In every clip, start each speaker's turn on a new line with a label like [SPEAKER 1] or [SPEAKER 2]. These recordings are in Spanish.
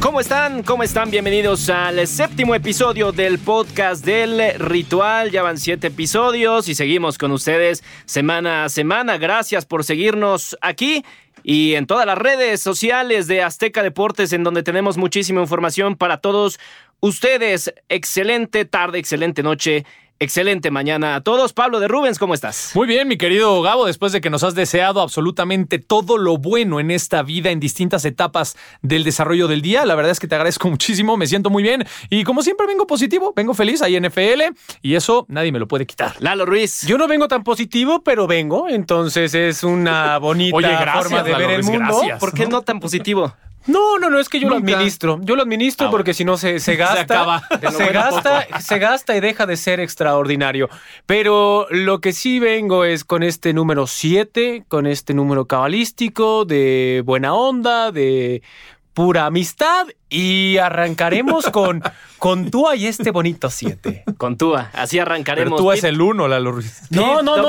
[SPEAKER 1] ¿Cómo están? ¿Cómo están? Bienvenidos al séptimo episodio del podcast del ritual. Ya van siete episodios y seguimos con ustedes semana a semana. Gracias por seguirnos aquí y en todas las redes sociales de Azteca Deportes, en donde tenemos muchísima información para todos ustedes. Excelente tarde, excelente noche Excelente mañana a todos. Pablo de Rubens, ¿cómo estás?
[SPEAKER 2] Muy bien, mi querido Gabo, después de que nos has deseado absolutamente todo lo bueno en esta vida, en distintas etapas del desarrollo del día, la verdad es que te agradezco muchísimo, me siento muy bien y como siempre vengo positivo, vengo feliz, hay NFL y eso nadie me lo puede quitar.
[SPEAKER 1] Lalo Ruiz.
[SPEAKER 3] Yo no vengo tan positivo, pero vengo, entonces es una bonita forma de ver el mundo.
[SPEAKER 1] ¿Por qué no tan positivo?
[SPEAKER 3] No, no, no, es que yo lo administro. Yo lo administro ah, porque si no se, se gasta. Se acaba. Se gasta, se gasta y deja de ser extraordinario. Pero lo que sí vengo es con este número 7, con este número cabalístico, de buena onda, de pura amistad y arrancaremos con, con Tua y este bonito 7.
[SPEAKER 1] Con Tua, así arrancaremos.
[SPEAKER 2] Pero Tua es el 1, Lalo Ruiz.
[SPEAKER 3] No, no, no,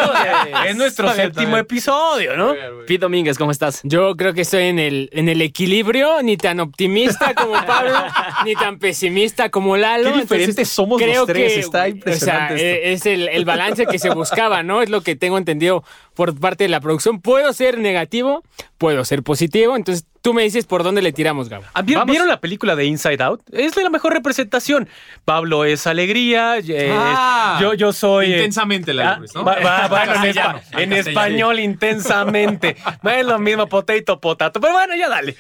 [SPEAKER 3] es nuestro séptimo episodio, ¿no?
[SPEAKER 1] Pete Domínguez, ¿cómo estás?
[SPEAKER 4] Yo creo que estoy en el, en el equilibrio, ni tan optimista como Pablo, ni tan pesimista como Lalo.
[SPEAKER 2] Qué diferentes somos los tres, está impresionante.
[SPEAKER 4] O sea, es el, el balance que se buscaba, ¿no? Es lo que tengo entendido por parte de la producción. Puedo ser negativo, puedo ser positivo, entonces tú me dices por dónde le tiramos, Gabo.
[SPEAKER 3] Ah, ¿Vieron la película de Inside Out? Es la mejor representación. Pablo es alegría, eh, ah, yo, yo soy...
[SPEAKER 2] Eh, intensamente la
[SPEAKER 3] ah, ¿no? bueno, en, español intensamente. No es lo mismo potato, potato, pero bueno, ya dale.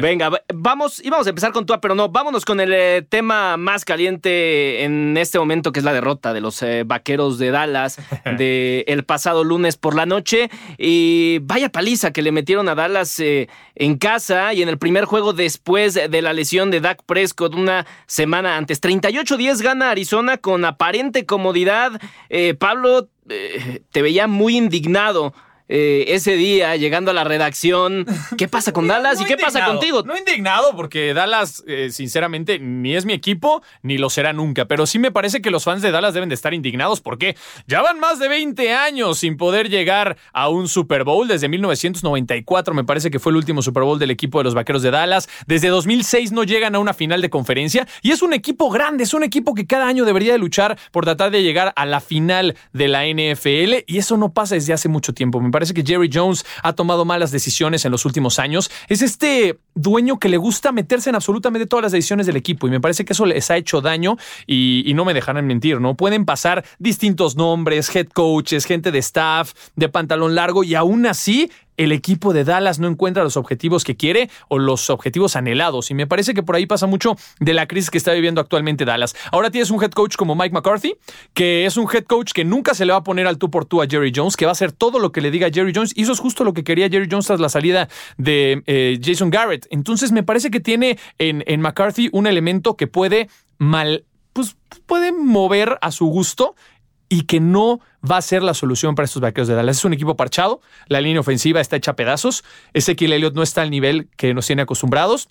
[SPEAKER 1] Venga, vamos, y vamos a empezar con tú, pero no, vámonos con el eh, tema más caliente en este momento, que es la derrota de los vaqueros de Dallas del el pasado lunes por la noche. Y vaya paliza que le metieron a Dallas en casa y en el primer juego después de la lesión de Dak Prescott una semana antes. 38-10 gana Arizona con aparente comodidad. Eh, Pablo, eh, te veía muy indignado eh, ese día llegando a la redacción. ¿Qué pasa con Dallas y qué pasa contigo?
[SPEAKER 2] No indignado, porque Dallas, eh, sinceramente, ni es mi equipo, ni lo será nunca. Pero sí me parece que los fans de Dallas deben de estar indignados porque ya van más de 20 años sin poder llegar a un Super Bowl. Desde 1994 me parece que fue el último Super Bowl del equipo de los Vaqueros de Dallas. Desde 2006 no llegan a una final de conferencia. Y es un equipo grande, es un equipo que cada año debería de luchar por tratar de llegar a la final de la NFL. Y eso no pasa desde hace mucho tiempo. Me parece que Jerry Jones ha tomado malas decisiones en los últimos años. Es este dueño que le gusta meterse en absolutamente todas las decisiones del equipo y me parece que eso les ha hecho daño y, no me dejarán mentir, ¿no? Pueden pasar distintos nombres, head coaches, gente de staff, de pantalón largo y aún así el equipo de Dallas no encuentra los objetivos que quiere o los objetivos anhelados. Y me parece que por ahí pasa mucho de la crisis que está viviendo actualmente Dallas. Ahora tienes un head coach como Mike McCarthy, que es un head coach que nunca se le va a poner al tú por tú a Jerry Jones, que va a hacer todo lo que le diga Jerry Jones. Y eso es justo lo que quería Jerry Jones tras la salida de eh, Jason Garrett. Entonces me parece que tiene en, en McCarthy un elemento que puede mal, pues puede mover a su gusto y que no va a ser la solución para estos vaqueros de Dallas. Es un equipo parchado, la línea ofensiva está hecha a pedazos, Ezequiel Elliott no está al nivel que nos tiene acostumbrados.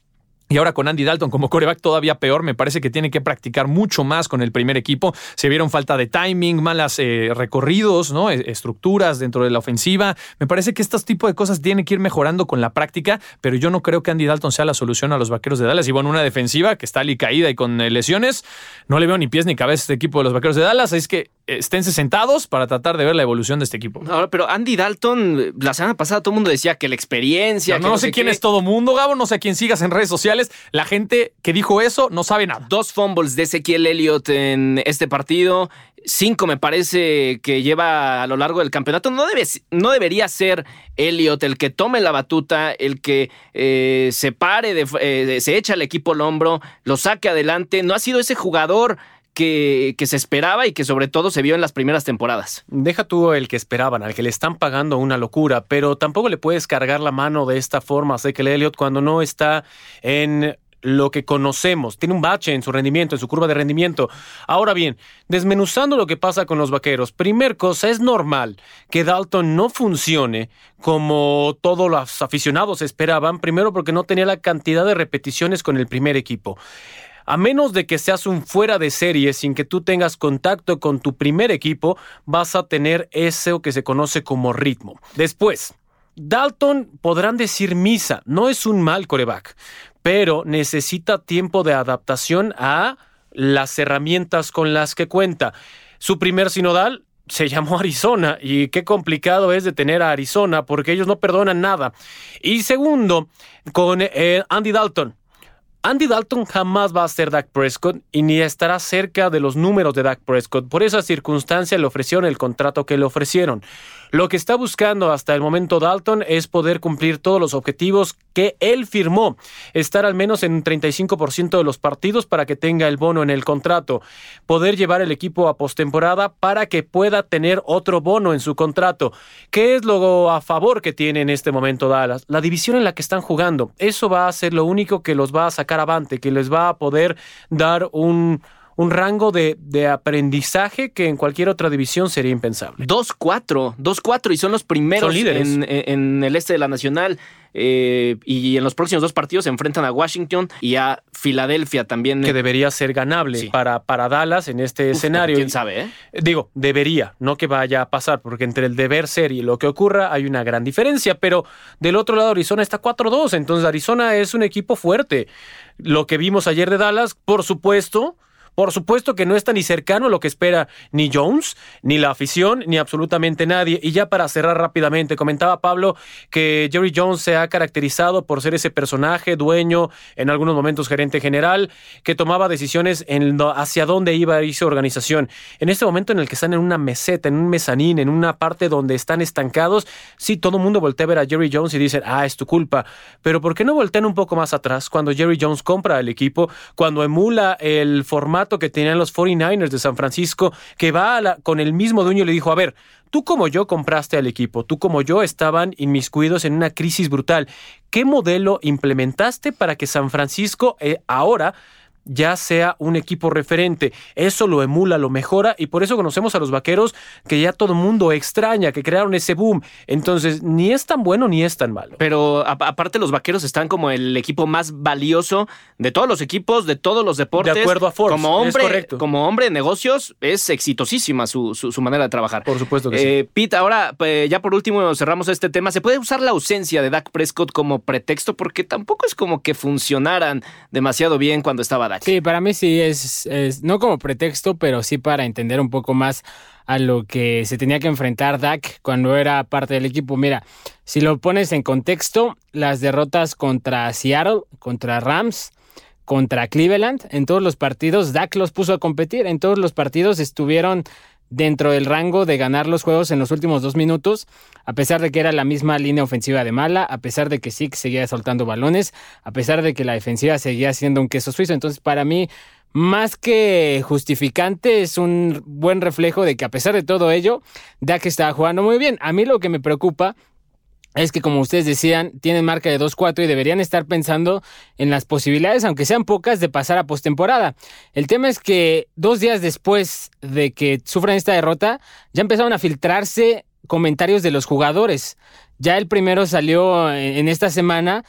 [SPEAKER 2] Y ahora con Andy Dalton como coreback todavía peor, me parece que tiene que practicar mucho más con el primer equipo. Se vieron falta de timing, malas eh, recorridos, ¿no? E, estructuras dentro de la ofensiva. Me parece que estos tipos de cosas tienen que ir mejorando con la práctica, pero yo no creo que Andy Dalton sea la solución a los vaqueros de Dallas. Y bueno, una defensiva que está ali caída y con eh, lesiones, no le veo ni pies ni cabeza a este equipo de los vaqueros de Dallas. Es que esténse sentados para tratar de ver la evolución de este equipo.
[SPEAKER 1] pero Andy Dalton, la semana pasada todo el mundo decía que la experiencia.
[SPEAKER 2] No, sé, quién es todo mundo, Gabo, no sé a quién sigas en redes sociales. La gente que dijo eso no sabe nada.
[SPEAKER 1] Dos fumbles de Ezequiel Elliott en este partido. Cinco me parece que lleva a lo largo del campeonato. No, debe, no debería ser Elliott el que tome la batuta, el que eh, se pare, de, eh, se echa al equipo al hombro, lo saque adelante. No ha sido ese jugador que, se esperaba y que sobre todo se vio en las primeras temporadas.
[SPEAKER 3] Deja tú el que esperaban, al que le están pagando una locura, pero tampoco le puedes cargar la mano de esta forma a Ezekiel Elliott cuando no está en lo que conocemos. Tiene un bache en su rendimiento, en su curva de rendimiento. Ahora bien, desmenuzando lo que pasa con los vaqueros, primer cosa, es normal que Dalton no funcione como todos los aficionados esperaban, primero porque no tenía la cantidad de repeticiones con el primer equipo. A menos de que seas un fuera de serie sin que tú tengas contacto con tu primer equipo, vas a tener eso que se conoce como ritmo. Después, Dalton podrán decir misa, no es un mal coreback, pero necesita tiempo de adaptación a las herramientas con las que cuenta. Su primer sinodal se llamó Arizona y qué complicado es de tener a Arizona porque ellos no perdonan nada. Y segundo, con eh, Andy Dalton. Andy Dalton jamás va a ser Dak Prescott y ni estará cerca de los números de Dak Prescott. Por esa circunstancia le ofrecieron el contrato que le ofrecieron. Lo que está buscando hasta el momento Dalton es poder cumplir todos los objetivos que él firmó, estar al menos en un 35% de los partidos para que tenga el bono en el contrato, poder llevar el equipo a postemporada para que pueda tener otro bono en su contrato. ¿Qué es lo a favor que tiene en este momento Dallas? La división en la que están jugando. Eso va a ser lo único que los va a sacar avante, que les va a poder dar un un rango de, aprendizaje que en cualquier otra división sería impensable.
[SPEAKER 1] 2-4, 2-4 y son los primeros En, el este de la Nacional. Eh, y en los próximos dos partidos se enfrentan a Washington y a Filadelfia también.
[SPEAKER 3] Que debería ser ganable para, para Dallas en este escenario.
[SPEAKER 1] ¿Quién sabe? Eh?
[SPEAKER 3] Digo, debería, no que vaya a pasar, porque entre el deber ser y lo que ocurra hay una gran diferencia, pero del otro lado Arizona está 4-2, entonces Arizona es un equipo fuerte. Lo que vimos ayer de Dallas, por supuesto, por supuesto que no está ni cercano a lo que espera ni Jones, ni la afición, ni absolutamente nadie. Y ya para cerrar rápidamente, comentaba Pablo que Jerry Jones se ha caracterizado por ser ese personaje, dueño, en algunos momentos gerente general, que tomaba decisiones en hacia dónde iba esa organización. En este momento en el que están en una meseta, en un mezanín, en una parte donde están estancados, sí, todo el mundo voltea a ver a Jerry Jones y dice, ah, es tu culpa. Pero ¿por qué no voltean un poco más atrás cuando Jerry Jones compra el equipo, cuando emula el formato que tenían los 49ers de San Francisco, que va con el mismo dueño y le dijo, a ver, tú como yo compraste al equipo, tú como yo estaban inmiscuidos en una crisis brutal. ¿Qué modelo implementaste para que San Francisco eh, ahora ya sea un equipo referente. Eso lo emula, lo mejora y por eso conocemos a los vaqueros que ya todo el mundo extraña, que crearon ese boom. Entonces, ni es tan bueno ni es tan malo.
[SPEAKER 1] Pero aparte los vaqueros están como el equipo más valioso de todos los equipos, de todos los deportes.
[SPEAKER 3] De acuerdo a Forbes.
[SPEAKER 1] Como hombre, como hombre de negocios, es exitosísima su, su, manera de trabajar.
[SPEAKER 3] Por supuesto que
[SPEAKER 1] eh, sí. Pete, ahora pues, ya por último cerramos este tema. ¿Se puede usar la ausencia de Dak Prescott como pretexto? Porque tampoco es como que funcionaran demasiado bien cuando estaba
[SPEAKER 4] Sí, para mí sí es, no como pretexto, pero sí para entender un poco más a lo que se tenía que enfrentar Dak cuando era parte del equipo. Mira, si lo pones en contexto, las derrotas contra Seattle, contra Rams, contra Cleveland, en todos los partidos Dak los puso a competir, en todos los partidos estuvieron dentro del rango de ganar los juegos en los últimos dos minutos, a pesar de que era la misma línea ofensiva de mala, a pesar de que sí seguía soltando balones, a pesar de que la defensiva seguía siendo un queso suizo. Entonces, para mí, más que justificante, es un buen reflejo de que a pesar de todo ello, Dak estaba jugando muy bien. A mí lo que me preocupa es que, como ustedes decían, tienen marca de 2-4 y deberían estar pensando en las posibilidades, aunque sean pocas, de pasar a postemporada. El tema es que dos días después de que sufran esta derrota, ya empezaron a filtrarse comentarios de los jugadores. Ya el primero salió en esta semana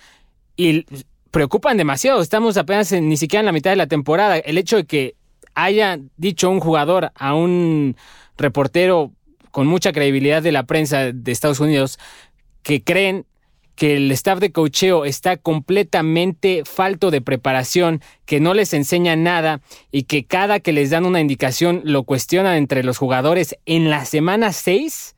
[SPEAKER 4] y preocupan demasiado. Estamos apenas ni siquiera en la mitad de la temporada. El hecho de que haya dicho un jugador a un reportero con mucha credibilidad de la prensa de Estados Unidos que creen que el staff de cocheo está completamente falto de preparación, que no les enseña nada y que cada que les dan una indicación lo cuestionan entre los jugadores en la semana 6,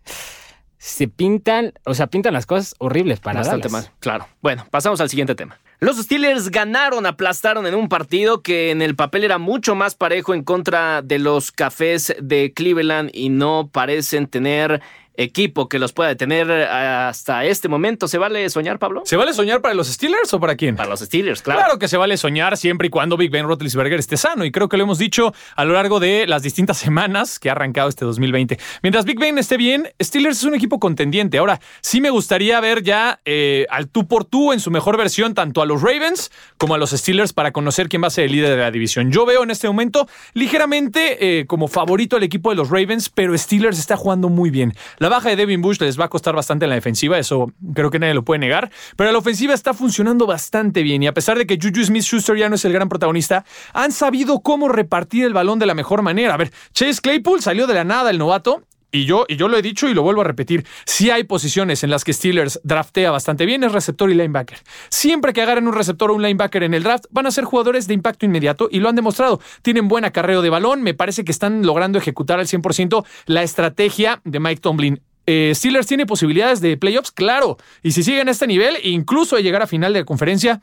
[SPEAKER 4] se pintan, o sea, pintan las cosas horribles para
[SPEAKER 1] Bastante mal, claro. Bueno, pasamos al siguiente tema. Los Steelers ganaron, aplastaron en un partido que en el papel era mucho más parejo en contra de los Cafés de Cleveland y no parecen tener equipo que los pueda detener hasta este momento. ¿Se vale soñar, Pablo?
[SPEAKER 2] ¿Se vale soñar para los Steelers o para quién?
[SPEAKER 1] Para los Steelers, claro.
[SPEAKER 2] Claro que se vale soñar siempre y cuando Big Ben Roethlisberger esté sano y creo que lo hemos dicho a lo largo de las distintas semanas que ha arrancado este 2020. Mientras Big Ben esté bien, Steelers es un equipo contendiente. Ahora, sí me gustaría ver ya eh, al tú por tú en su mejor versión tanto a los Ravens como a los Steelers para conocer quién va a ser el líder de la división. Yo veo en este momento ligeramente eh, como favorito al equipo de los Ravens, pero Steelers está jugando muy bien. La La baja de Devin Bush les va a costar bastante en la defensiva, eso creo que nadie lo puede negar, pero la ofensiva está funcionando bastante bien y a pesar de que Juju Smith-Schuster ya no es el gran protagonista, han sabido cómo repartir el balón de la mejor manera. A ver, Chase Claypool salió de la nada el novato y yo, y yo lo he dicho y lo vuelvo a repetir, si hay posiciones en las que Steelers draftea bastante bien, es receptor y linebacker. Siempre que agarren un receptor o un linebacker en el draft, van a ser jugadores de impacto inmediato y lo han demostrado. Tienen buen acarreo de balón, me parece que están logrando ejecutar al 100% la estrategia de Mike Tomlin. Eh, Steelers tiene posibilidades de playoffs, claro. Y si siguen a este nivel, incluso de llegar a final de la conferencia,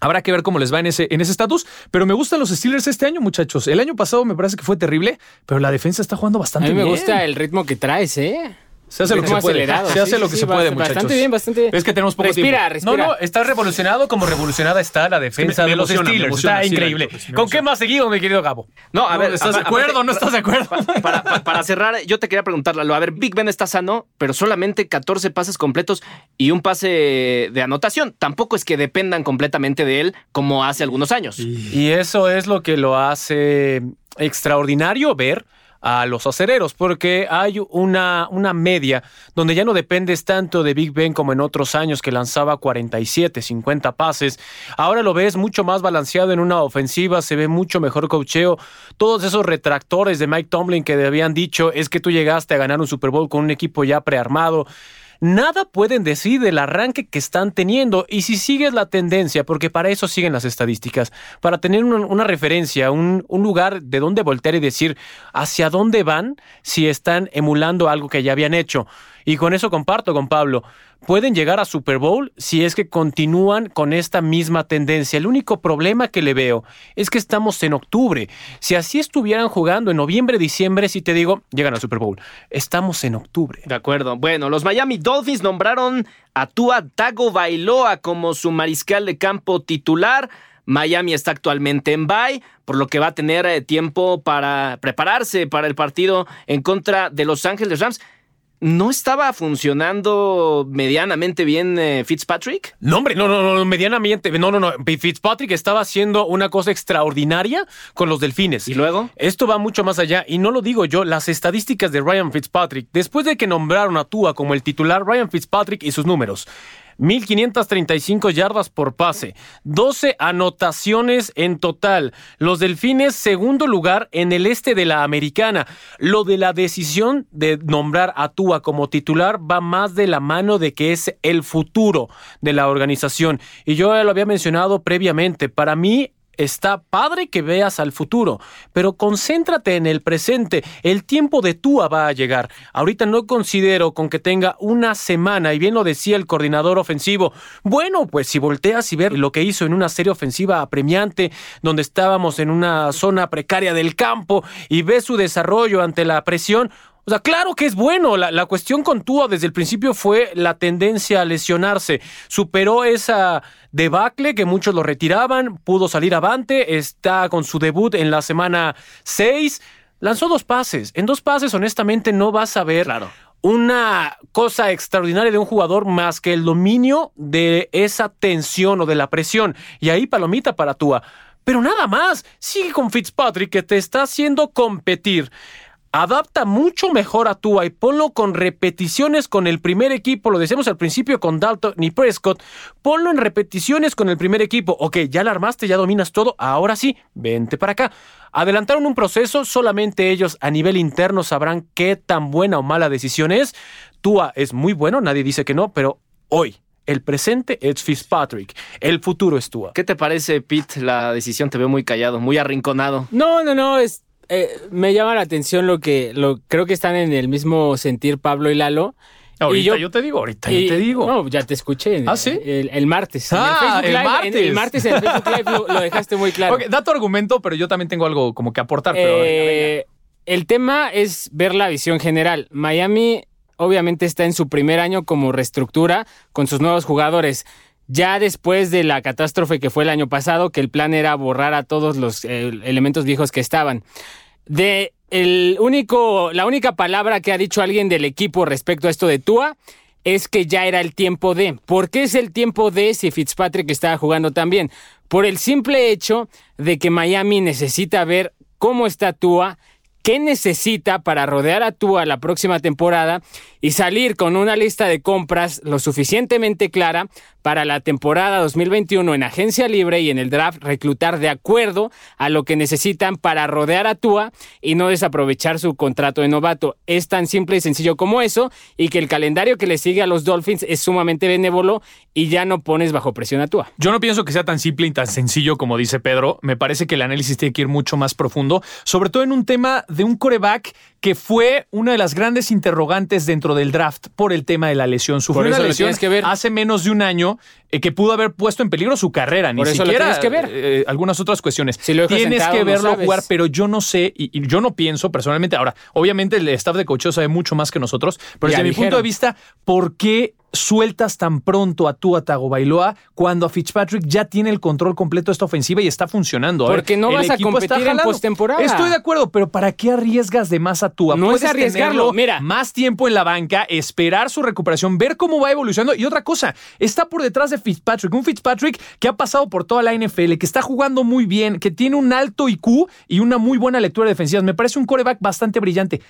[SPEAKER 2] Habrá que ver cómo les va en ese en ese estatus, pero me gustan los Steelers este año, muchachos. El año pasado me parece que fue terrible, pero la defensa está jugando bastante bien.
[SPEAKER 4] A mí me gusta el ritmo que traes, ¿eh?
[SPEAKER 2] Se hace lo que se puede. Se hace lo que se puede, muchachos.
[SPEAKER 4] Bastante bien, bastante bien.
[SPEAKER 2] Es que tenemos poco
[SPEAKER 4] respira,
[SPEAKER 2] tiempo.
[SPEAKER 4] Respira,
[SPEAKER 3] No, no, está revolucionado como revolucionada está la defensa de los Steelers. está increíble. ¿Con qué más seguimos, mi querido Gabo?
[SPEAKER 2] No, a ver, ¿estás de acuerdo o no estás de acuerdo?
[SPEAKER 1] Para, para, cerrar, yo te quería preguntarle, a ver, Big Ben está sano, pero solamente 14 pases completos y un pase de anotación. Tampoco es que dependan completamente de él como hace algunos años.
[SPEAKER 3] Y eso es lo que lo hace extraordinario ver a los acereros, porque hay una, una media donde ya no dependes tanto de Big Ben como en otros años que lanzaba 47, 50 pases. Ahora lo ves mucho más balanceado en una ofensiva, se ve mucho mejor cocheo. Todos esos retractores de Mike Tomlin que habían dicho es que tú llegaste a ganar un Super Bowl con un equipo ya prearmado nada pueden decir del arranque que están teniendo. Y si sigues la tendencia, porque para eso siguen las estadísticas, para tener una, referencia, un, un, lugar de donde voltear y decir hacia dónde van si están emulando algo que ya habían hecho. Y con eso comparto con Pablo. Pueden llegar a Super Bowl si es que continúan con esta misma tendencia. El único problema que le veo es que estamos en octubre. Si así estuvieran jugando en noviembre, diciembre, si te digo, llegan al Super Bowl. Estamos en octubre.
[SPEAKER 1] De acuerdo. Bueno, los Miami Dolphins nombraron a Tua Tago Bailoa como su mariscal de campo titular. Miami está actualmente en bye, por lo que va a tener eh, tiempo para prepararse para el partido en contra de Los Ángeles Rams. ¿No estaba funcionando medianamente bien eh, Fitzpatrick?
[SPEAKER 3] No, hombre, no, no, no, medianamente. No, no, no. Fitzpatrick estaba haciendo una cosa extraordinaria con los delfines.
[SPEAKER 1] ¿Y luego?
[SPEAKER 3] Esto va mucho más allá. Y no lo digo yo, las estadísticas de Ryan Fitzpatrick. Después de que nombraron a Tua como el titular, Ryan Fitzpatrick y sus números. 1.535 yardas por pase, 12 anotaciones en total. Los Delfines, segundo lugar en el este de la Americana. Lo de la decisión de nombrar a Tua como titular va más de la mano de que es el futuro de la organización. Y yo ya lo había mencionado previamente. Para mí, Está padre que veas al futuro, pero concéntrate en el presente. El tiempo de Tua va a llegar. Ahorita no considero con que tenga una semana, y bien lo decía el coordinador ofensivo. Bueno, pues si volteas y ver lo que hizo en una serie ofensiva apremiante, donde estábamos en una zona precaria del campo, y ves su desarrollo ante la presión, o sea, claro que es bueno. La, cuestión con Tua desde el principio fue la tendencia a lesionarse. Superó esa debacle que muchos lo retiraban, pudo salir avante, está con su debut en la semana 6. Lanzó dos pases. En dos pases, honestamente, no vas a ver una cosa extraordinaria de un jugador más que el dominio de esa tensión o de la presión. Y ahí palomita para Tua. Pero nada más, sigue con Fitzpatrick que te está haciendo competir adapta mucho mejor a Tua y ponlo con repeticiones con el primer equipo, lo decíamos al principio con Dalton y Prescott, ponlo en repeticiones con el primer equipo, ok, ya la armaste, ya dominas todo, ahora sí, vente para acá. Adelantaron un proceso, solamente ellos a nivel interno sabrán qué tan buena o mala decisión es. Tua es muy bueno, nadie dice que no, pero hoy, el presente es Fitzpatrick, el futuro es Tua.
[SPEAKER 1] ¿Qué te parece, Pete? La decisión te veo muy callado, muy arrinconado.
[SPEAKER 4] No, no, no, es, eh, me llama la atención lo que lo, creo que están en el mismo sentir Pablo y Lalo.
[SPEAKER 2] Ahorita yo, te digo, ahorita yo te digo.
[SPEAKER 4] No, ya te escuché.
[SPEAKER 2] ¿Ah, sí?
[SPEAKER 4] El, martes.
[SPEAKER 2] Ah, el, martes.
[SPEAKER 4] el martes en el Facebook Live lo, dejaste muy claro.
[SPEAKER 2] da tu argumento, pero yo también tengo algo como que aportar.
[SPEAKER 4] Eh, el tema es ver la visión general. Miami obviamente está en su primer año como reestructura con sus nuevos jugadores ya después de la catástrofe que fue el año pasado, que el plan era borrar a todos los eh, elementos viejos que estaban. De el único, la única palabra que ha dicho alguien del equipo respecto a esto de Tua es que ya era el tiempo de. ¿Por qué es el tiempo de si Fitzpatrick estaba jugando también? Por el simple hecho de que Miami necesita ver cómo está Tua qué necesita para rodear a Tua la próxima temporada y salir con una lista de compras lo suficientemente clara para la temporada 2021 en agencia libre y en el draft reclutar de acuerdo a lo que necesitan para rodear a Tua y no desaprovechar su contrato de novato. Es tan simple y sencillo como eso y que el calendario que le sigue a los Dolphins es sumamente benévolo y ya no pones bajo presión a Tua.
[SPEAKER 2] Yo no pienso que sea tan simple y tan sencillo como dice Pedro. Me parece que el análisis tiene que ir mucho más profundo, sobre todo en un tema de un coreback que fue una de las grandes interrogantes dentro del draft por el tema de la lesión. Sufrió una lesión que ver. hace menos de un año eh, que pudo haber puesto en peligro su carrera. Ni siquiera que ver. Eh, algunas otras cuestiones. tienes que verlo jugar, pero yo no sé y, yo no pienso personalmente. Ahora, obviamente el staff de cocheo sabe mucho más que nosotros, pero desde mi punto de vista, ¿por qué sueltas tan pronto a tu Tagovailoa cuando a Fitzpatrick ya tiene el control completo de esta ofensiva y está funcionando?
[SPEAKER 4] Porque no vas a competir en postemporada.
[SPEAKER 2] Estoy de acuerdo, pero ¿para qué arriesgas de más a Tua?
[SPEAKER 4] No es arriesgarlo. Mira,
[SPEAKER 2] más tiempo en la banca, esperar su recuperación, ver cómo va evolucionando y otra cosa, está por detrás de Fitzpatrick, un Fitzpatrick que ha pasado por toda la NFL, que está jugando muy bien, que tiene un alto IQ y una muy buena lectura defensiva. Me parece un coreback bastante brillante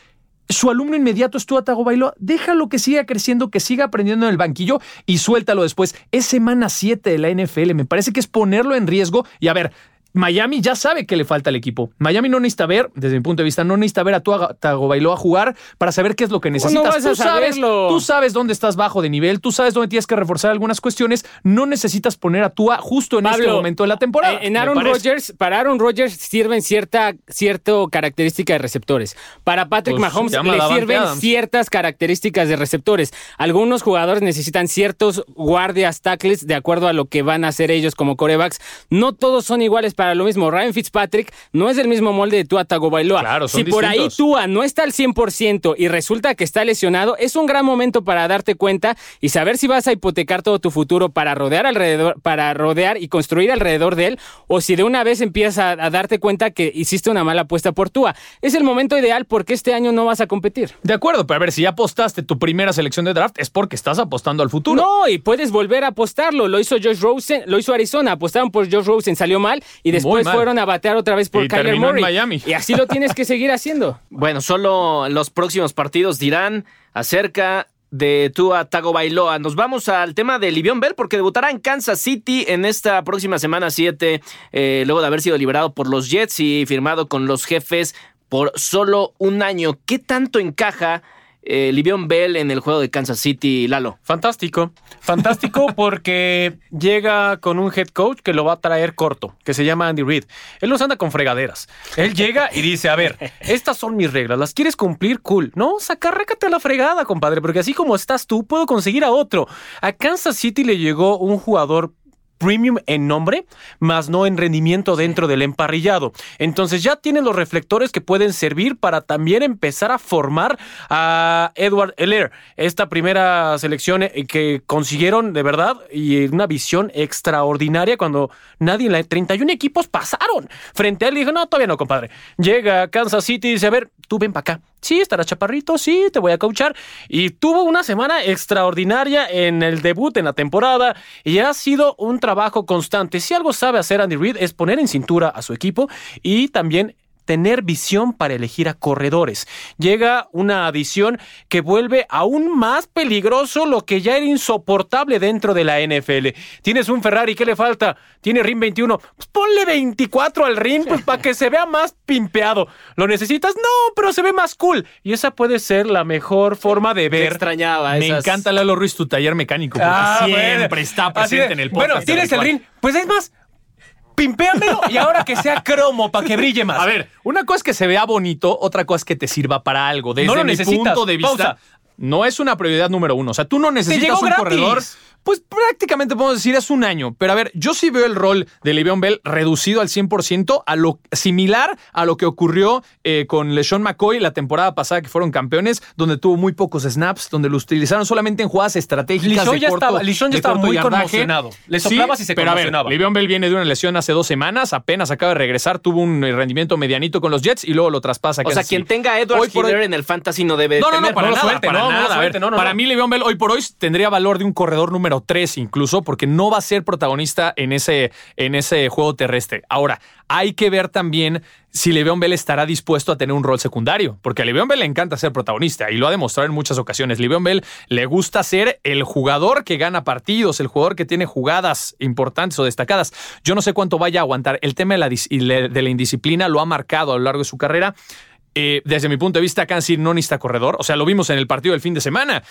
[SPEAKER 2] su alumno inmediato es Tua Tagovailoa. Déjalo que siga creciendo, que siga aprendiendo en el banquillo y suéltalo después. Es semana 7 de la NFL. Me parece que es ponerlo en riesgo. Y a ver, Miami ya sabe que le falta al equipo. Miami no necesita ver, desde mi punto de vista, no necesita ver a tu Tagovailoa jugar para saber qué es lo que necesitas.
[SPEAKER 4] tú, sabes,
[SPEAKER 2] tú sabes dónde estás bajo de nivel, tú sabes dónde tienes que reforzar algunas cuestiones. No necesitas poner a Tua justo en este momento de la temporada.
[SPEAKER 4] En Aaron Rodgers, para Aaron Rodgers sirven cierta, cierta característica de receptores. Para Patrick pues, Mahomes le sirven ciertas características de receptores. Algunos jugadores necesitan ciertos guardias, tackles, de acuerdo a lo que van a hacer ellos como corebacks. No todos son iguales para lo mismo. Ryan Fitzpatrick no es del mismo molde de Tua Tagovailoa.
[SPEAKER 2] Claro,
[SPEAKER 4] si por ahí Tua no está al 100% y resulta que está lesionado, es un gran momento para darte cuenta y saber si vas a hipotecar todo tu futuro para rodear alrededor, para rodear y construir alrededor de él, o si de una vez empiezas a, darte cuenta que hiciste una mala apuesta por Tua. Es el momento ideal porque este año no vas a competir.
[SPEAKER 2] De acuerdo, pero a ver, si ya apostaste tu primera selección de draft, es porque estás apostando al futuro.
[SPEAKER 4] No, y puedes volver a apostarlo. Lo hizo Josh Rosen, lo hizo Arizona, apostaron por Josh Rosen, salió mal y después fueron a batear otra vez por y Kyler Murray.
[SPEAKER 2] Miami.
[SPEAKER 4] Y así lo tienes que seguir haciendo.
[SPEAKER 1] Bueno, solo los próximos partidos dirán acerca de Tua Tagovailoa. Nos vamos al tema de Livion Bell porque debutará en Kansas City en esta próxima semana 7, eh, luego de haber sido liberado por los Jets y firmado con los jefes por solo un año. ¿Qué tanto encaja eh, Livion Bell en el juego de Kansas City, Lalo?
[SPEAKER 3] Fantástico, fantástico porque llega con un head coach que lo va a traer corto, que se llama Andy Reid. Él nos anda con fregaderas. Él llega y dice, a ver, estas son mis reglas, ¿las quieres cumplir? Cool. No, sacarrécate a la fregada, compadre, porque así como estás tú, puedo conseguir a otro. A Kansas City le llegó un jugador premium en nombre, más no en rendimiento dentro del emparrillado. Entonces ya tienen los reflectores que pueden servir para también empezar a formar a Edward Heller, esta primera selección eh, que consiguieron de verdad y una visión extraordinaria cuando nadie en la 31 equipos pasaron frente a él y dijo, no, todavía no, compadre. Llega a Kansas City y dice, a ver, tú ven para acá. Sí, estará chaparrito, sí, te voy a coachar. Y tuvo una semana extraordinaria en el debut en la temporada y ha sido un trabajo constante. Si algo sabe hacer Andy Reid es poner en cintura a su equipo y también tener visión para elegir a corredores. Llega una adición que vuelve aún más peligroso lo que ya era insoportable dentro de la NFL. Tienes un Ferrari, ¿qué le falta? Tiene RIM 21. Pues ponle 24 al RIM pues, para que se vea más pimpeado. ¿Lo necesitas? No, pero se ve más cool. Y esa puede ser la mejor forma de ver.
[SPEAKER 1] extrañaba.
[SPEAKER 2] Me encanta Lalo Ruiz, tu taller mecánico. Ah, siempre está presente en el podcast.
[SPEAKER 3] Bueno, tienes el RIM. Pues es más, Pimpéamelo y ahora que sea cromo para que brille más.
[SPEAKER 2] A ver, una cosa es que se vea bonito, otra cosa es que te sirva para algo. Desde no lo mi punto de vista, no es una prioridad número uno. O sea, tú no necesitas un corredor pues prácticamente podemos decir es un año. Pero a ver, yo sí veo el rol de Le'Veon Bell reducido al 100% a lo similar a lo que ocurrió eh, con LeSean McCoy la temporada pasada que fueron campeones, donde tuvo muy pocos snaps, donde lo utilizaron solamente en jugadas estratégicas
[SPEAKER 3] Lishon
[SPEAKER 2] ya
[SPEAKER 3] estaba, ya estaba muy conmocionado. Le soplaba si se pero a ver,
[SPEAKER 2] Le'Veon Bell viene de una lesión hace dos semanas, apenas acaba de regresar, tuvo un rendimiento medianito con los Jets y luego lo traspasa.
[SPEAKER 1] O sea, quien tenga a Edward Hiller en el fantasy no debe
[SPEAKER 2] No, no,
[SPEAKER 1] no,
[SPEAKER 2] para, nada, para, nada. para mí Le'Veon Bell hoy por hoy tendría valor de un corredor número 3 incluso, porque no va a ser protagonista en ese, en ese juego terrestre. Ahora, hay que ver también si Le'Veon Bell estará dispuesto a tener un rol secundario, porque a Le'Veon Bell le encanta ser protagonista y lo ha demostrado en muchas ocasiones. Le'Veon Bell le gusta ser el jugador que gana partidos, el jugador que tiene jugadas importantes o destacadas. Yo no sé cuánto vaya a aguantar. El tema de la, de la indisciplina lo ha marcado a lo largo de su carrera. Eh, desde mi punto de vista, Kansas City no necesita corredor. O sea, lo vimos en el partido del fin de semana.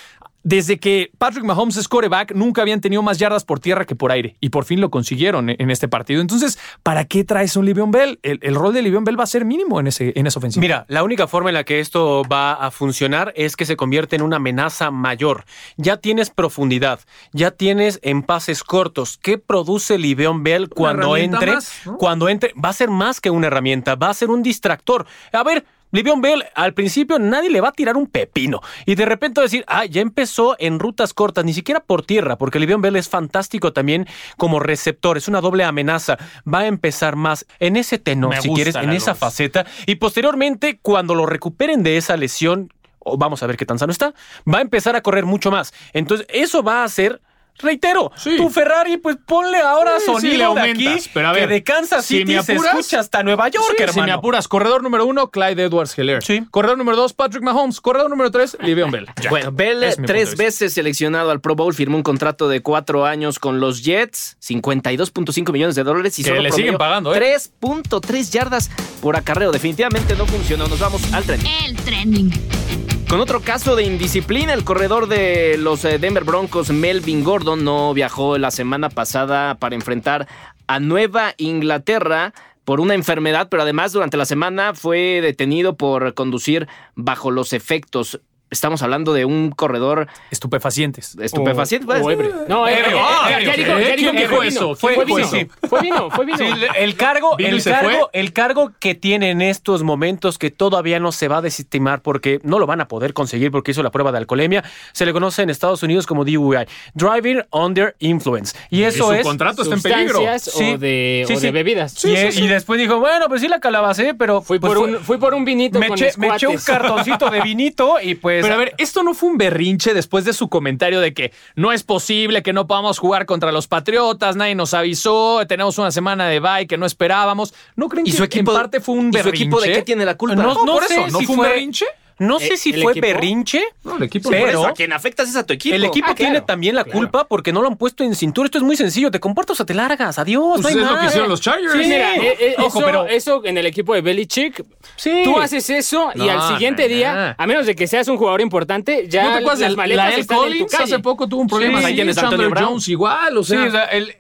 [SPEAKER 2] Desde que Patrick Mahomes es coreback, nunca habían tenido más yardas por tierra que por aire. Y por fin lo consiguieron en este partido. Entonces, ¿para qué traes un Livion Bell? El, rol de Livion Bell va a ser mínimo en, ese, en esa ofensiva.
[SPEAKER 3] Mira, la única forma en la que esto va a funcionar es que se convierte en una amenaza mayor. Ya tienes profundidad, ya tienes en pases cortos. ¿Qué produce Livion Bell cuando entre? Cuando entre, va a ser más que una herramienta, va a ser un distractor. A ver, Livion Bell, al principio nadie le va a tirar un pepino. Y de repente decir, ah, ya empezó en rutas cortas, ni siquiera por tierra, porque Livion Bell es fantástico también como receptor, es una doble amenaza. Va a empezar más en ese tenor, si quieres, en esa faceta. Y posteriormente, cuando lo recuperen de esa lesión, o vamos a ver qué tan sano está, va a empezar a correr mucho más. Entonces, eso va a hacer Reitero, tu Ferrari, pues ponle ahora sonido de aquí, pero a ver, que de Kansas City se escucha hasta Nueva York, hermano.
[SPEAKER 2] Si me apuras, corredor número uno, Clyde Edwards-Helaire. Sí. Corredor número dos, Patrick Mahomes. Corredor número tres, Livion Bell.
[SPEAKER 1] Bueno, Bell, tres veces seleccionado al Pro Bowl, firmó un contrato de cuatro años con los Jets, 52.5 millones de dólares y
[SPEAKER 2] que le siguen pagando,
[SPEAKER 1] ¿eh? 3.3 yardas por acarreo. Definitivamente no funcionó. Nos vamos al trending.
[SPEAKER 5] El trending.
[SPEAKER 1] Con otro caso de indisciplina, el corredor de los eh, Denver Broncos, Melvin Gordon, no viajó la semana pasada para enfrentar a Nueva Inglaterra por una enfermedad, pero además durante la semana fue detenido por conducir bajo los efectos Estamos hablando de un corredor.
[SPEAKER 2] Estupefacientes.
[SPEAKER 1] Estupefacientes.
[SPEAKER 4] O, ebrio. No, ebrio. Ya dijo,
[SPEAKER 2] ¿Quién dijo eso?
[SPEAKER 4] Fue, fue, vino. Fue vino, fue vino.
[SPEAKER 3] el cargo, el cargo, el cargo que tiene en estos momentos que todavía no se va a desestimar porque no lo van a poder conseguir porque hizo la prueba de alcoholemia, se le conoce en Estados Unidos como DUI, Driving Under Influence. Y eso
[SPEAKER 2] y
[SPEAKER 3] su
[SPEAKER 2] es. contrato está en peligro.
[SPEAKER 4] O de, o de bebidas.
[SPEAKER 3] Y, y, después dijo, bueno, pues sí la calabacé, pero.
[SPEAKER 4] Fui por,
[SPEAKER 3] pues
[SPEAKER 4] un, fui por un vinito.
[SPEAKER 3] Me,
[SPEAKER 4] con
[SPEAKER 3] eché, me eché un cartoncito de vinito y pues.
[SPEAKER 2] Pero a ver, esto no fue un berrinche después de su comentario de que no es posible que no podamos jugar contra los Patriotas, nadie nos avisó, tenemos una semana de bye que no esperábamos. ¿No creen que su equipo, en parte fue un berrinche?
[SPEAKER 1] ¿Y su equipo de qué tiene la culpa?
[SPEAKER 2] No, no, por eso, ¿no fue un berrinche?
[SPEAKER 3] No sé eh, si fue berrinche,
[SPEAKER 2] no, el equipo
[SPEAKER 1] pero a quien afectas es a tu equipo.
[SPEAKER 3] El equipo ah, tiene también la culpa porque no lo han puesto en cintura. Esto es muy sencillo. Te comportas o te largas. Adiós.
[SPEAKER 2] Pues
[SPEAKER 3] no
[SPEAKER 2] es lo que hicieron los Chargers.
[SPEAKER 4] Sí, mira, eh, eh, Ojo, eso, pero eso en el equipo de Belichick. Sí. Tú haces eso y al siguiente día, a menos de que seas un jugador importante, ya ¿No te las maletas la están en tu calle.
[SPEAKER 2] hace poco tuvo un problema.
[SPEAKER 1] ahí tienes Antonio Jones
[SPEAKER 2] igual. O sea,
[SPEAKER 3] o sea el,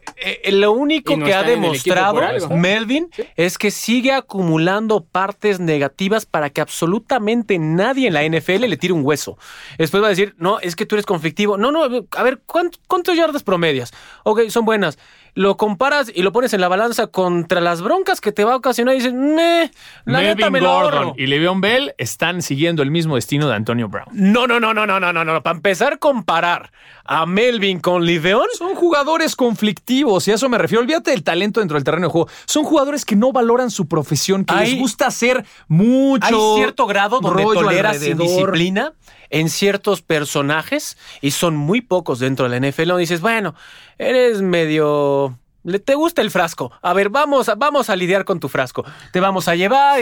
[SPEAKER 3] lo único que ha demostrado Melvin es que sigue acumulando partes negativas para que absolutamente nadie en la NFL le tire un hueso. Después va a decir, no, es que tú eres conflictivo. No, no, a ver, ¿cuántos yardas promedias? Ok, son buenas lo comparas y lo pones en la balanza contra las broncas que te va a ocasionar y dices, meh, la neta me Gordon
[SPEAKER 2] y Le'Veon Bell están siguiendo el mismo destino de Antonio Brown.
[SPEAKER 3] No, no, no, no, no, no, no, no. Para empezar a comparar a Melvin con Le'Veon.
[SPEAKER 2] Son jugadores conflictivos y a eso me refiero. Olvídate del talento dentro del terreno de juego. Son jugadores que no valoran su profesión, que les gusta hacer mucho.
[SPEAKER 3] Hay cierto grado donde toleras indisciplina en ciertos personajes y son muy pocos dentro de la NFL. Dices, bueno, eres medio te gusta el frasco. A ver, vamos a, vamos a lidiar con tu frasco. Te vamos a llevar.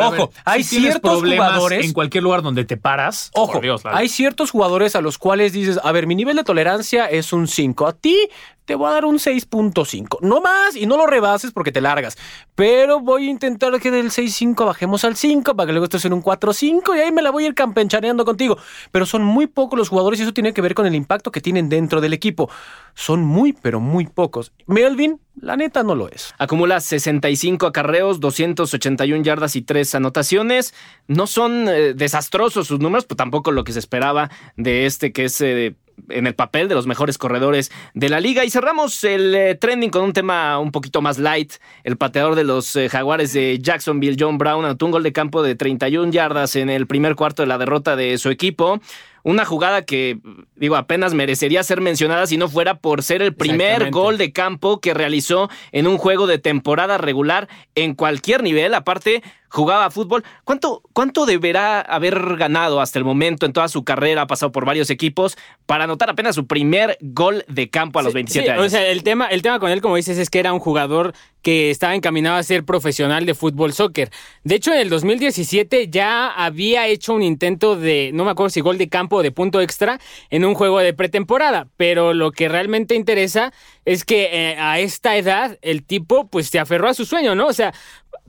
[SPEAKER 3] ojo, hay ciertos jugadores
[SPEAKER 2] en cualquier lugar donde te paras.
[SPEAKER 3] Ojo, hay ciertos jugadores a los cuales dices, a ver, mi nivel de tolerancia es un 5. A ti te voy a dar un 6.5. No más y no lo rebases porque te largas. Pero voy a intentar que del 6.5 bajemos al 5 para que luego estés en un 4.5 y ahí me la voy a ir campenchaneando contigo. Pero son muy pocos los jugadores y eso tiene que ver con el impacto que tienen dentro del equipo. Son muy, pero muy pocos. Melvin, la neta no lo es.
[SPEAKER 1] Acumula 65 acarreos, 281 yardas y 3 anotaciones. No son eh, desastrosos sus números, pero tampoco lo que se esperaba de este que es... Eh, en el papel de los mejores corredores de la liga. Y cerramos el eh, trending con un tema un poquito más light. El pateador de los Jaguares de Jacksonville, John Brown, anotó un gol de campo de 31 yardas en el primer cuarto de la derrota de su equipo. Una jugada que, digo, apenas merecería ser mencionada si no fuera por ser el primer gol de campo que realizó en un juego de temporada regular en cualquier nivel. Aparte, jugaba fútbol. ¿Cuánto, ¿Cuánto deberá haber ganado hasta el momento en toda su carrera? Ha pasado por varios equipos para anotar apenas su primer gol de campo a los 27 años.
[SPEAKER 4] O sea, el tema, el tema con él, como dices, es que era un jugador que estaba encaminado a ser profesional de fútbol soccer. De hecho, en el 2017 ya había hecho un intento de, no me acuerdo si gol de campo o de punto extra, en un juego de pretemporada. Pero lo que realmente interesa es que eh, a esta edad el tipo pues se aferró a su sueño, ¿no? O sea,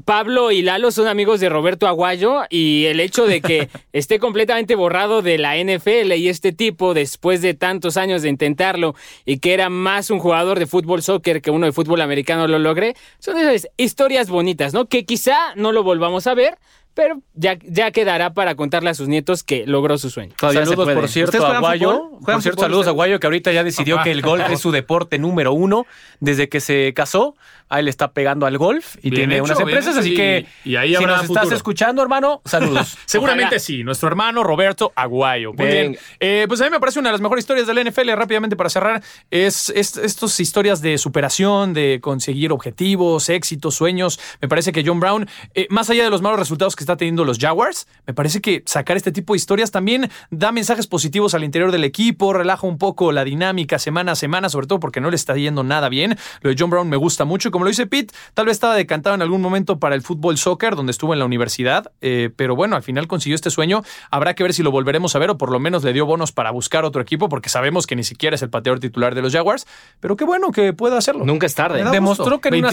[SPEAKER 4] Pablo y Lalo son amigos de Roberto Aguayo y el hecho de que esté completamente borrado de la NFL y este tipo, después de tantos años de intentarlo y que era más un jugador de fútbol soccer que uno de fútbol americano lo logre, son esas historias bonitas, ¿no? Que quizá no lo volvamos a ver, pero ya, ya quedará para contarle a sus nietos que logró su sueño.
[SPEAKER 3] saludos, por cierto, a Guayo. Por cierto, saludos a Guayo, que ahorita ya decidió que el golf es su deporte número uno desde que se casó. Ahí le está pegando al golf y tiene unas empresas, así que
[SPEAKER 2] y ahí
[SPEAKER 3] si nos estás escuchando, hermano, saludos.
[SPEAKER 2] Seguramente sí, nuestro hermano Roberto Aguayo. Muy bien. Eh, pues a mí me parece una de las mejores historias del NFL, rápidamente para cerrar, es, estas historias de superación, de conseguir objetivos, éxitos, sueños. Me parece que John Brown, eh, más allá de los malos resultados que está teniendo los Jaguars, me parece que sacar este tipo de historias también da mensajes positivos al interior del equipo, relaja un poco la dinámica semana a semana, sobre todo porque no le está yendo nada bien. Lo de John Brown me gusta mucho como lo dice Pete, tal vez estaba decantado en algún momento para el fútbol soccer, donde estuvo en la universidad, eh, pero bueno, al final consiguió este sueño. Habrá que ver si lo volveremos a ver o por lo menos le dio bonos para buscar otro equipo, porque sabemos que ni siquiera es el pateador titular de los Jaguars, pero qué bueno que pueda hacerlo.
[SPEAKER 1] Nunca es tarde.
[SPEAKER 3] Demostró que, en una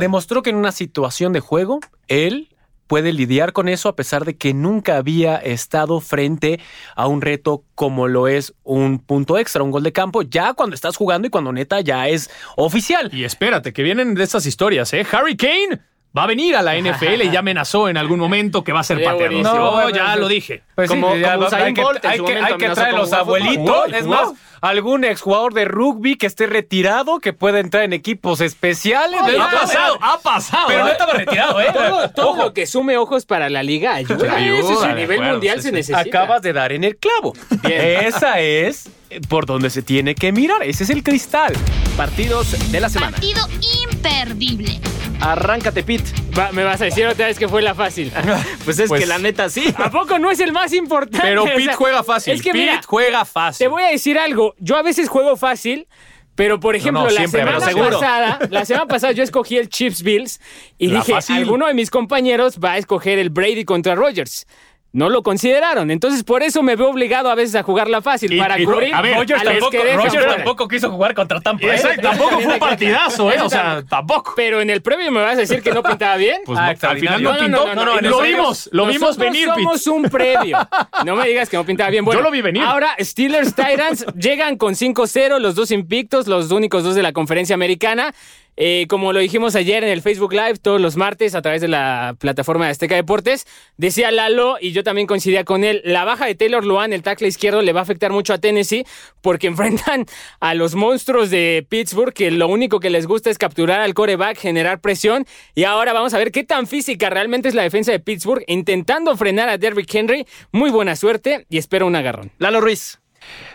[SPEAKER 3] demostró que en una situación de juego, él puede lidiar con eso a pesar de que nunca había estado frente a un reto como lo es un punto extra, un gol de campo, ya cuando estás jugando y cuando neta ya es oficial.
[SPEAKER 2] Y espérate, que vienen de estas historias, ¿eh? Harry Kane va a venir a la NFL y ya amenazó en algún momento que va a ser pateador. No, ya lo dije.
[SPEAKER 3] Pues como, hay, que, traer los abuelitos. es más, algún exjugador de rugby que esté retirado que pueda entrar en equipos especiales.
[SPEAKER 2] ha pasado, ha pasado.
[SPEAKER 3] Pero no ¿eh? estaba retirado, ¿eh?
[SPEAKER 4] Todo, lo que sume ojos para la liga ayuda. a nivel mundial se necesita.
[SPEAKER 3] Acabas de dar en el clavo. Esa es por donde se tiene que mirar. Ese es el cristal.
[SPEAKER 1] Partidos de la semana.
[SPEAKER 5] Partido imperdible.
[SPEAKER 1] Arráncate, Pete.
[SPEAKER 4] me vas a decir otra vez que fue la fácil.
[SPEAKER 1] pues es pues que la neta sí.
[SPEAKER 4] ¿A poco no es el más importante?
[SPEAKER 2] Pero Pete juega fácil. Es que Pete juega fácil.
[SPEAKER 4] Te voy a decir algo. Yo a veces juego fácil. Pero, por ejemplo, la semana pasada, la semana pasada yo escogí el Chips Bills y dije, alguno de mis compañeros va a escoger el Brady contra Rogers no lo consideraron. Entonces, por eso me veo obligado a veces a jugar la fácil, para cubrir
[SPEAKER 3] a ver, Rogers, tampoco, quiso jugar contra Tampa. ¿eh?
[SPEAKER 2] Exacto, tampoco fue un partidazo, ¿eh? O sea, tampoco.
[SPEAKER 4] Pero en el premio me vas a decir que no pintaba bien.
[SPEAKER 2] Pues ah, al final no, pintó. No, no, lo vimos, lo vimos venir.
[SPEAKER 4] somos un previo. No me digas que no pintaba bien. Bueno,
[SPEAKER 2] Yo lo vi venir.
[SPEAKER 4] Ahora, Steelers Titans llegan con 5-0, los dos invictos, los únicos dos de la conferencia americana. Eh, como lo dijimos ayer en el Facebook Live, todos los martes a través de la plataforma de Azteca Deportes, decía Lalo, y yo también coincidía con él, la baja de Taylor Luan, el tackle izquierdo, le va a afectar mucho a Tennessee porque enfrentan a los monstruos de Pittsburgh, que lo único que les gusta es capturar al coreback, generar presión, y ahora vamos a ver qué tan física realmente es la defensa de Pittsburgh, intentando frenar a Derrick Henry. Muy buena suerte y espero un agarrón.
[SPEAKER 1] Lalo Ruiz.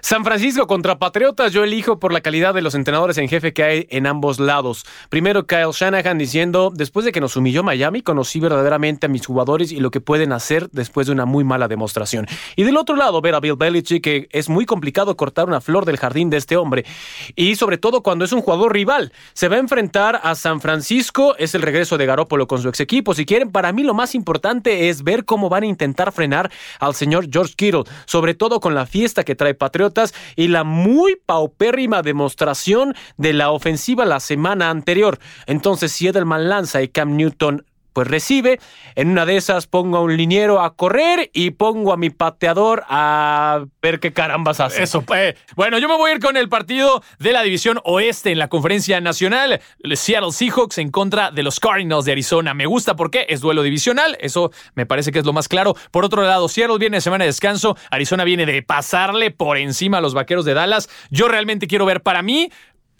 [SPEAKER 3] San Francisco contra Patriotas, yo elijo por la calidad de los entrenadores en jefe que hay en ambos lados. Primero Kyle Shanahan diciendo, después de que nos humilló Miami, conocí verdaderamente a mis jugadores y lo que pueden hacer después de una muy mala demostración. Y del otro lado, ver a Bill Belichick, que es muy complicado cortar una flor del jardín de este hombre. Y sobre todo cuando es un jugador rival. Se va a enfrentar a San Francisco, es el regreso de Garópolo con su ex equipo. Si quieren, para mí lo más importante es ver cómo van a intentar frenar al señor George Kittle, sobre todo con la fiesta que trae Patriotas y la muy paupérrima demostración de la ofensiva la semana anterior. Entonces, si Edelman lanza y Cam Newton pues recibe. En una de esas pongo a un liniero a correr y pongo a mi pateador a ver qué carambas hace.
[SPEAKER 2] Eso, pues. Bueno, yo me voy a ir con el partido de la División Oeste en la Conferencia Nacional. Seattle Seahawks en contra de los Cardinals de Arizona. Me gusta porque es duelo divisional. Eso me parece que es lo más claro. Por otro lado, Seattle viene semana de descanso. Arizona viene de pasarle por encima a los vaqueros de Dallas. Yo realmente quiero ver para mí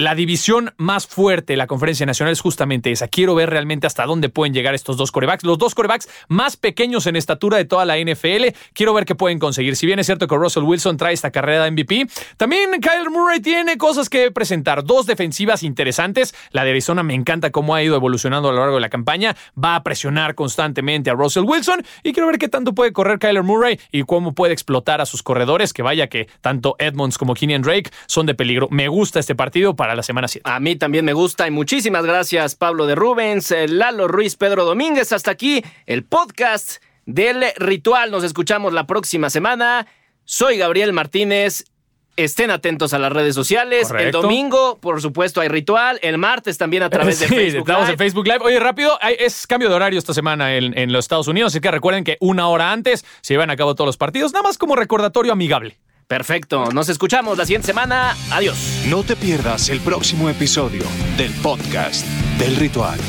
[SPEAKER 2] la división más fuerte de la conferencia nacional es justamente esa. Quiero ver realmente hasta dónde pueden llegar estos dos corebacks. Los dos corebacks más pequeños en estatura de toda la NFL. Quiero ver qué pueden conseguir. Si bien es cierto que Russell Wilson trae esta carrera de MVP, también Kyler Murray tiene cosas que presentar. Dos defensivas interesantes. La de Arizona me encanta cómo ha ido evolucionando a lo largo de la campaña. Va a presionar constantemente a Russell Wilson y quiero ver qué tanto puede correr Kyler Murray y cómo puede explotar a sus corredores. Que vaya que tanto Edmonds como Kenyan Drake son de peligro. Me gusta este partido para la semana 7.
[SPEAKER 1] A mí también me gusta y muchísimas gracias Pablo de Rubens, eh, Lalo Ruiz, Pedro Domínguez. Hasta aquí el podcast del ritual. Nos escuchamos la próxima semana. Soy Gabriel Martínez. Estén atentos a las redes sociales. El domingo, por supuesto, hay ritual. El martes también a través de Facebook
[SPEAKER 2] estamos en Facebook Live. Oye, rápido, es cambio de horario esta semana en, en los Estados Unidos. Así que recuerden que una hora antes se llevan a cabo todos los partidos. Nada más como recordatorio amigable.
[SPEAKER 1] Perfecto. Nos escuchamos la siguiente semana. Adiós.
[SPEAKER 6] No te pierdas el próximo episodio del podcast del ritual.